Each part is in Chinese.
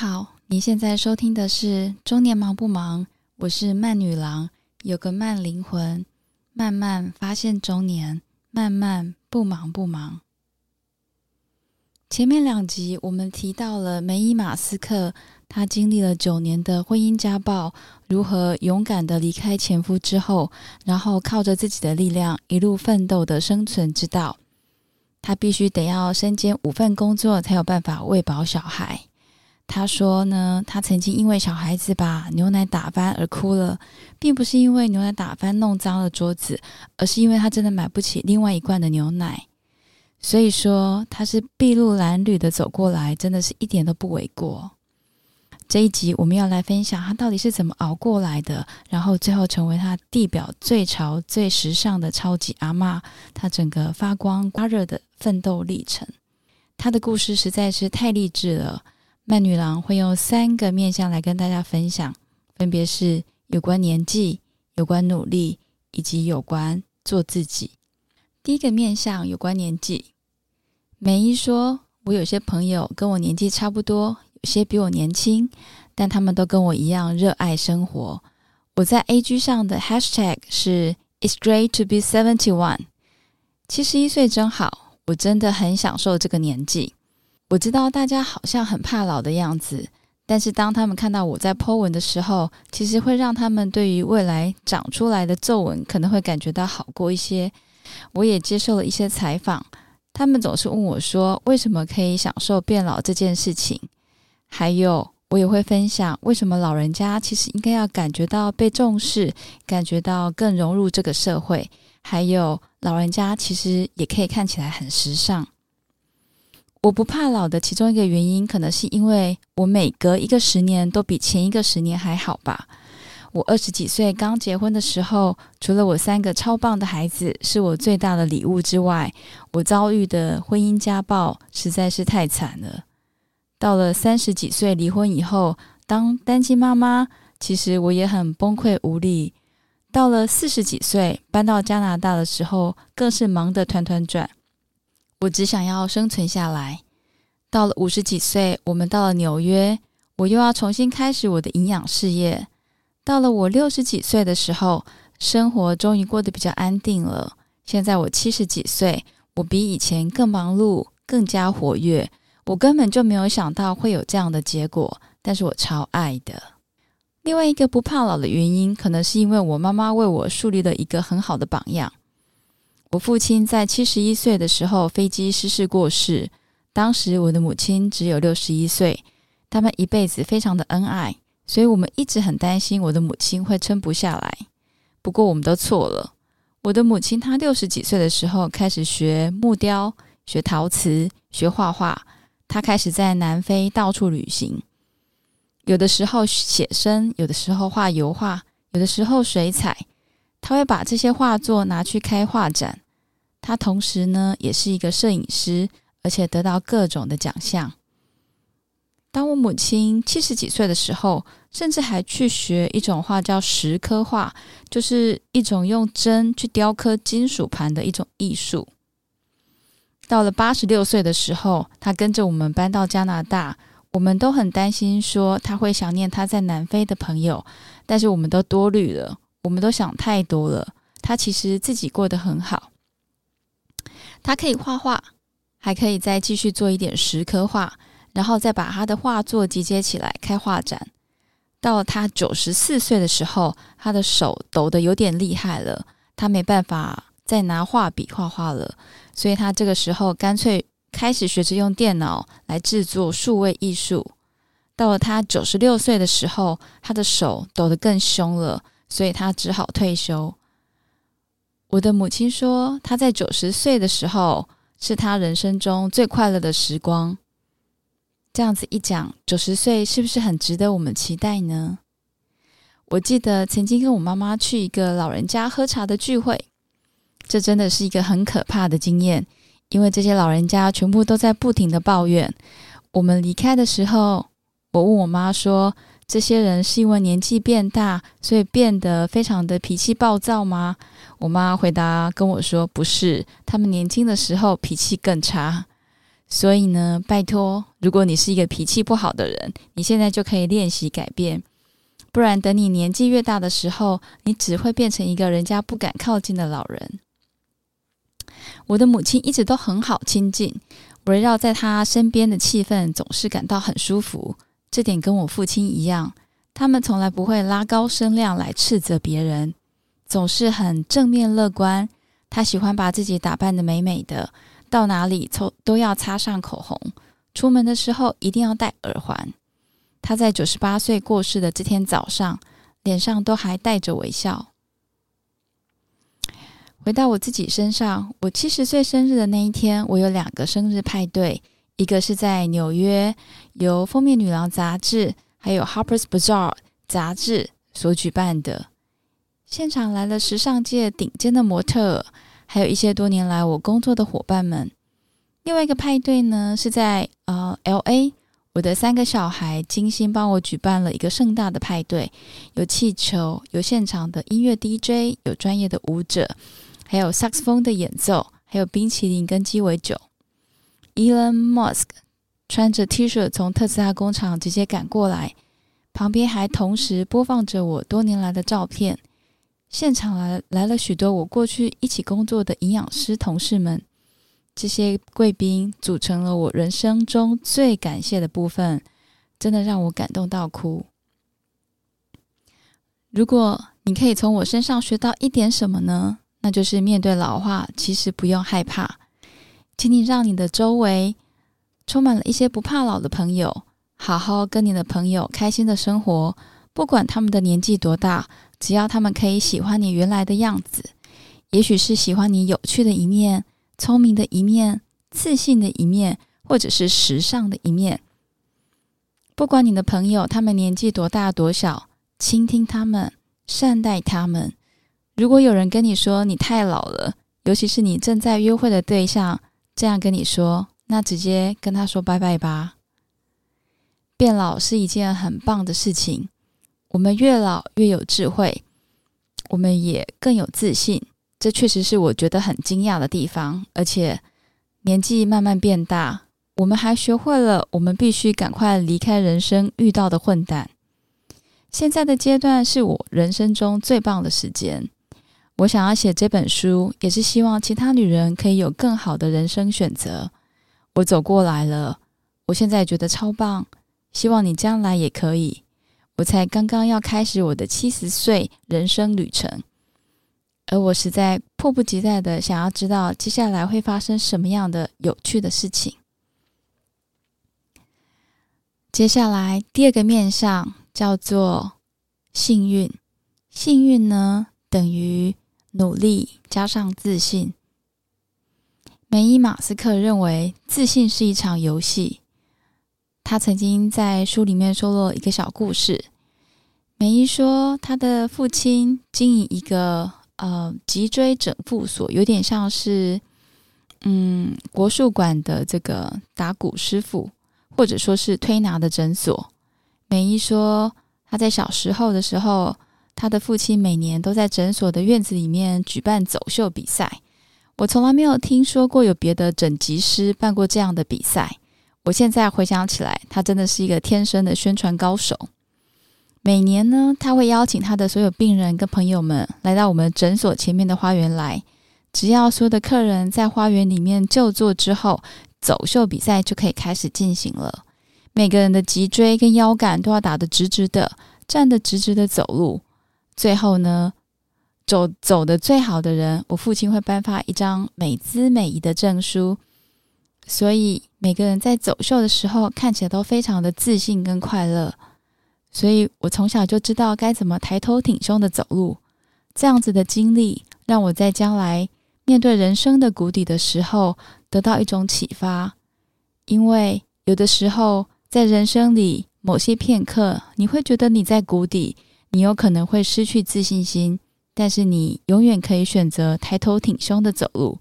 好，你现在收听的是《中年忙不忙》，我是慢女郎，有个慢灵魂，慢慢发现中年，慢慢不忙不忙。前面两集我们提到了梅伊马斯克，他经历了九年的婚姻家暴，如何勇敢的离开前夫之后，然后靠着自己的力量一路奋斗的生存之道。他必须得要身兼五份工作，才有办法喂饱小孩。他说呢，他曾经因为小孩子把牛奶打翻而哭了，并不是因为牛奶打翻弄脏了桌子，而是因为他真的买不起另外一罐的牛奶。所以说，他是筚路蓝缕的走过来，真的是一点都不为过。这一集我们要来分享他到底是怎么熬过来的，然后最后成为他地表最潮、最时尚的超级阿妈，他整个发光发热的奋斗历程。他的故事实在是太励志了。曼女郎会用三个面向来跟大家分享，分别是有关年纪、有关努力，以及有关做自己。第一个面向有关年纪，梅姨说：“我有些朋友跟我年纪差不多，有些比我年轻，但他们都跟我一样热爱生活。”我在 A G 上的 Hashtag 是 "It's great to be seventy one"，七十一岁真好，我真的很享受这个年纪。我知道大家好像很怕老的样子，但是当他们看到我在 Po 文的时候，其实会让他们对于未来长出来的皱纹可能会感觉到好过一些。我也接受了一些采访，他们总是问我说：“为什么可以享受变老这件事情？”还有，我也会分享为什么老人家其实应该要感觉到被重视，感觉到更融入这个社会。还有，老人家其实也可以看起来很时尚。我不怕老的其中一个原因，可能是因为我每隔一个十年都比前一个十年还好吧。我二十几岁刚结婚的时候，除了我三个超棒的孩子是我最大的礼物之外，我遭遇的婚姻家暴实在是太惨了。到了三十几岁离婚以后，当单亲妈妈，其实我也很崩溃无力。到了四十几岁搬到加拿大的时候，更是忙得团团转。我只想要生存下来。到了五十几岁，我们到了纽约，我又要重新开始我的营养事业。到了我六十几岁的时候，生活终于过得比较安定了。现在我七十几岁，我比以前更忙碌，更加活跃。我根本就没有想到会有这样的结果，但是我超爱的。另外一个不怕老的原因，可能是因为我妈妈为我树立了一个很好的榜样。我父亲在七十一岁的时候飞机失事过世，当时我的母亲只有六十一岁，他们一辈子非常的恩爱，所以我们一直很担心我的母亲会撑不下来。不过我们都错了，我的母亲她六十几岁的时候开始学木雕、学陶瓷、学画画，她开始在南非到处旅行，有的时候写生，有的时候画油画，有的时候水彩。他会把这些画作拿去开画展。他同时呢，也是一个摄影师，而且得到各种的奖项。当我母亲七十几岁的时候，甚至还去学一种画，叫石刻画，就是一种用针去雕刻金属盘的一种艺术。到了八十六岁的时候，他跟着我们搬到加拿大。我们都很担心，说他会想念他在南非的朋友，但是我们都多虑了。我们都想太多了。他其实自己过得很好，他可以画画，还可以再继续做一点石刻画，然后再把他的画作集结起来开画展。到他九十四岁的时候，他的手抖得有点厉害了，他没办法再拿画笔画画了，所以他这个时候干脆开始学着用电脑来制作数位艺术。到了他九十六岁的时候，他的手抖得更凶了。所以他只好退休。我的母亲说，她在九十岁的时候是她人生中最快乐的时光。这样子一讲，九十岁是不是很值得我们期待呢？我记得曾经跟我妈妈去一个老人家喝茶的聚会，这真的是一个很可怕的经验，因为这些老人家全部都在不停的抱怨。我们离开的时候，我问我妈说。这些人是因为年纪变大，所以变得非常的脾气暴躁吗？我妈回答跟我说：“不是，他们年轻的时候脾气更差。”所以呢，拜托，如果你是一个脾气不好的人，你现在就可以练习改变，不然等你年纪越大的时候，你只会变成一个人家不敢靠近的老人。我的母亲一直都很好亲近，围绕在她身边的气氛总是感到很舒服。这点跟我父亲一样，他们从来不会拉高声量来斥责别人，总是很正面乐观。他喜欢把自己打扮的美美的，到哪里都都要擦上口红，出门的时候一定要戴耳环。他在九十八岁过世的这天早上，脸上都还带着微笑。回到我自己身上，我七十岁生日的那一天，我有两个生日派对，一个是在纽约，由《封面女郎》杂志还有《Harper's Bazaar》杂志所举办的，现场来了时尚界顶尖的模特，还有一些多年来我工作的伙伴们。另外一个派对呢，是在呃 L A，我的三个小孩精心帮我举办了一个盛大的派对，有气球，有现场的音乐 DJ，有专业的舞者。还有萨克斯风的演奏，还有冰淇淋跟鸡尾酒。Elon Musk 穿着 T 恤从特斯拉工厂直接赶过来，旁边还同时播放着我多年来的照片。现场来来了许多我过去一起工作的营养师同事们，这些贵宾组成了我人生中最感谢的部分，真的让我感动到哭。如果你可以从我身上学到一点什么呢？那就是面对老化，其实不用害怕，请你让你的周围充满了一些不怕老的朋友，好好跟你的朋友开心的生活。不管他们的年纪多大，只要他们可以喜欢你原来的样子，也许是喜欢你有趣的一面、聪明的一面、自信的一面，或者是时尚的一面。不管你的朋友他们年纪多大多小，倾听他们，善待他们。如果有人跟你说你太老了，尤其是你正在约会的对象这样跟你说，那直接跟他说拜拜吧。变老是一件很棒的事情，我们越老越有智慧，我们也更有自信。这确实是我觉得很惊讶的地方。而且年纪慢慢变大，我们还学会了，我们必须赶快离开人生遇到的混蛋。现在的阶段是我人生中最棒的时间。我想要写这本书，也是希望其他女人可以有更好的人生选择。我走过来了，我现在觉得超棒，希望你将来也可以。我才刚刚要开始我的七十岁人生旅程，而我实在迫不及待的想要知道接下来会发生什么样的有趣的事情。接下来第二个面相叫做幸运，幸运呢等于。努力加上自信。梅伊马斯克认为，自信是一场游戏。他曾经在书里面说了一个小故事。梅伊说，他的父亲经营一个呃脊椎整复所，有点像是嗯国术馆的这个打鼓师傅，或者说是推拿的诊所。梅伊说，他在小时候的时候。他的父亲每年都在诊所的院子里面举办走秀比赛。我从来没有听说过有别的整脊师办过这样的比赛。我现在回想起来，他真的是一个天生的宣传高手。每年呢，他会邀请他的所有病人跟朋友们来到我们诊所前面的花园来。只要所有的客人在花园里面就坐之后，走秀比赛就可以开始进行了。每个人的脊椎跟腰杆都要打得直直的，站得直直的走路。最后呢，走走的最好的人，我父亲会颁发一张美姿美仪的证书。所以每个人在走秀的时候看起来都非常的自信跟快乐。所以我从小就知道该怎么抬头挺胸的走路。这样子的经历让我在将来面对人生的谷底的时候得到一种启发。因为有的时候在人生里某些片刻，你会觉得你在谷底。你有可能会失去自信心，但是你永远可以选择抬头挺胸的走路，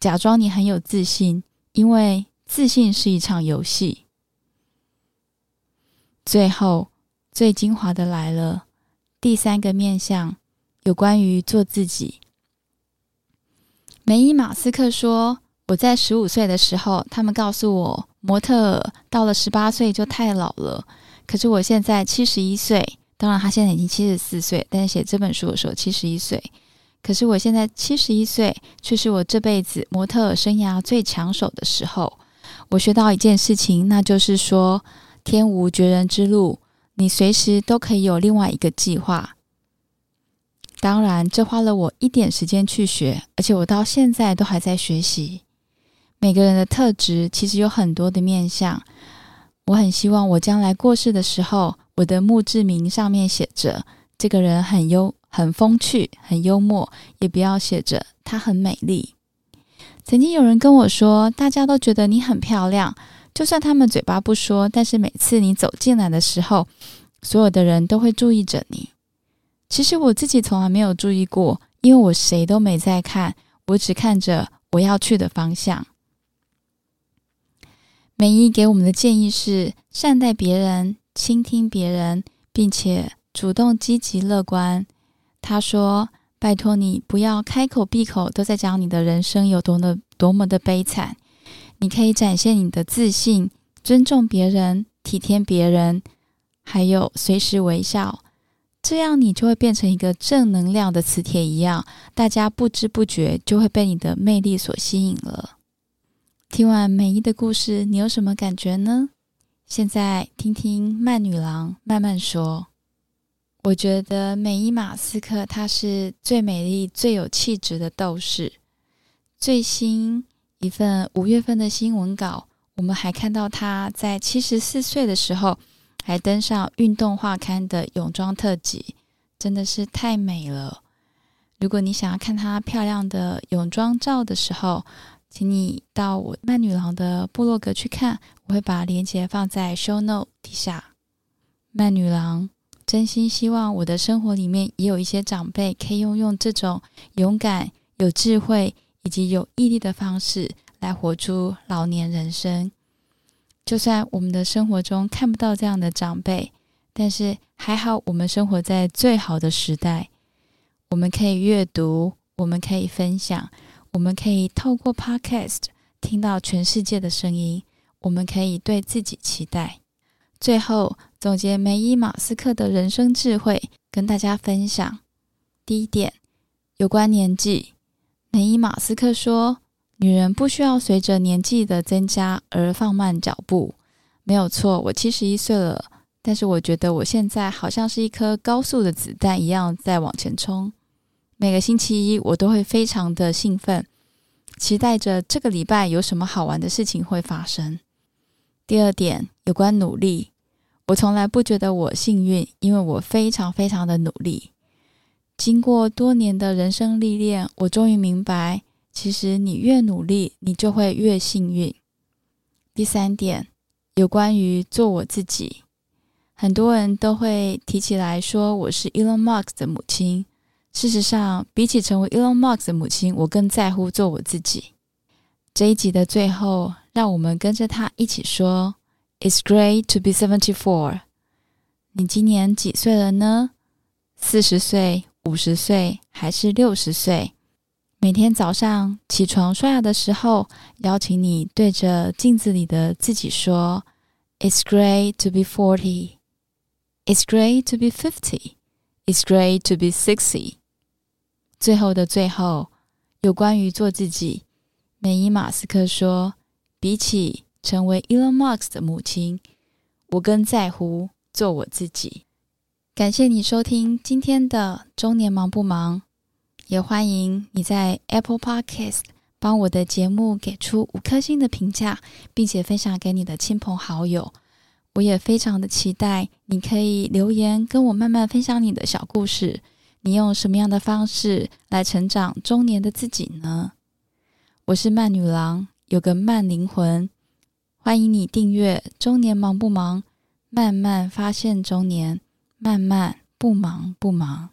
假装你很有自信，因为自信是一场游戏。最后，最精华的来了，第三个面向有关于做自己。梅伊马斯克说：“我在十五岁的时候，他们告诉我，模特到了十八岁就太老了。可是我现在七十一岁，当然他现在已经七十四岁，但是写这本书的时候七十一岁。可是我现在七十一岁，却是我这辈子模特生涯最抢手的时候。我学到一件事情，那就是说，天无绝人之路，你随时都可以有另外一个计划。当然，这花了我一点时间去学，而且我到现在都还在学习。每个人的特质其实有很多的面相。我很希望我将来过世的时候，我的墓志铭上面写着“这个人很优、很风趣、很幽默”，也不要写着“她很美丽”。曾经有人跟我说，大家都觉得你很漂亮，就算他们嘴巴不说，但是每次你走进来的时候，所有的人都会注意着你。其实我自己从来没有注意过，因为我谁都没在看，我只看着我要去的方向。美伊给我们的建议是：善待别人，倾听别人，并且主动、积极、乐观。他说：“拜托你不要开口闭口都在讲你的人生有多么多么的悲惨。你可以展现你的自信，尊重别人，体贴别人，还有随时微笑。这样你就会变成一个正能量的磁铁一样，大家不知不觉就会被你的魅力所吸引了。”听完美伊的故事，你有什么感觉呢？现在听听慢女郎慢慢说。我觉得美伊马斯克她是最美丽、最有气质的斗士。最新一份五月份的新闻稿，我们还看到她在七十四岁的时候还登上运动画刊的泳装特辑，真的是太美了。如果你想要看她漂亮的泳装照的时候，请你到我慢女郎的部落格去看，我会把链接放在 show note 底下。慢女郎真心希望我的生活里面也有一些长辈可以用用这种勇敢、有智慧以及有毅力的方式来活出老年人生。就算我们的生活中看不到这样的长辈，但是还好，我们生活在最好的时代，我们可以阅读，我们可以分享。我们可以透过 Podcast 听到全世界的声音。我们可以对自己期待。最后总结梅伊马斯克的人生智慧，跟大家分享。第一点，有关年纪，梅伊马斯克说：“女人不需要随着年纪的增加而放慢脚步。”没有错，我七十一岁了，但是我觉得我现在好像是一颗高速的子弹一样在往前冲。每个星期一，我都会非常的兴奋，期待着这个礼拜有什么好玩的事情会发生。第二点，有关努力，我从来不觉得我幸运，因为我非常非常的努力。经过多年的人生历练，我终于明白，其实你越努力，你就会越幸运。第三点，有关于做我自己，很多人都会提起来说，我是 Elon Musk 的母亲。事实上，比起成为 Elon Musk 的母亲，我更在乎做我自己。这一集的最后，让我们跟着他一起说：“It's great to be seventy-four。”你今年几岁了呢？四十岁、五十岁还是六十岁？每天早上起床刷牙的时候，邀请你对着镜子里的自己说：“It's great to be forty. It's great to be fifty. It's great to be sixty.” 最后的最后，有关于做自己，美伊马斯克说：“比起成为 Elon Musk 的母亲，我更在乎做我自己。”感谢你收听今天的中年忙不忙，也欢迎你在 Apple Podcast 帮我的节目给出五颗星的评价，并且分享给你的亲朋好友。我也非常的期待你可以留言跟我慢慢分享你的小故事。你用什么样的方式来成长中年的自己呢？我是慢女郎，有个慢灵魂，欢迎你订阅《中年忙不忙》，慢慢发现中年，慢慢不忙不忙。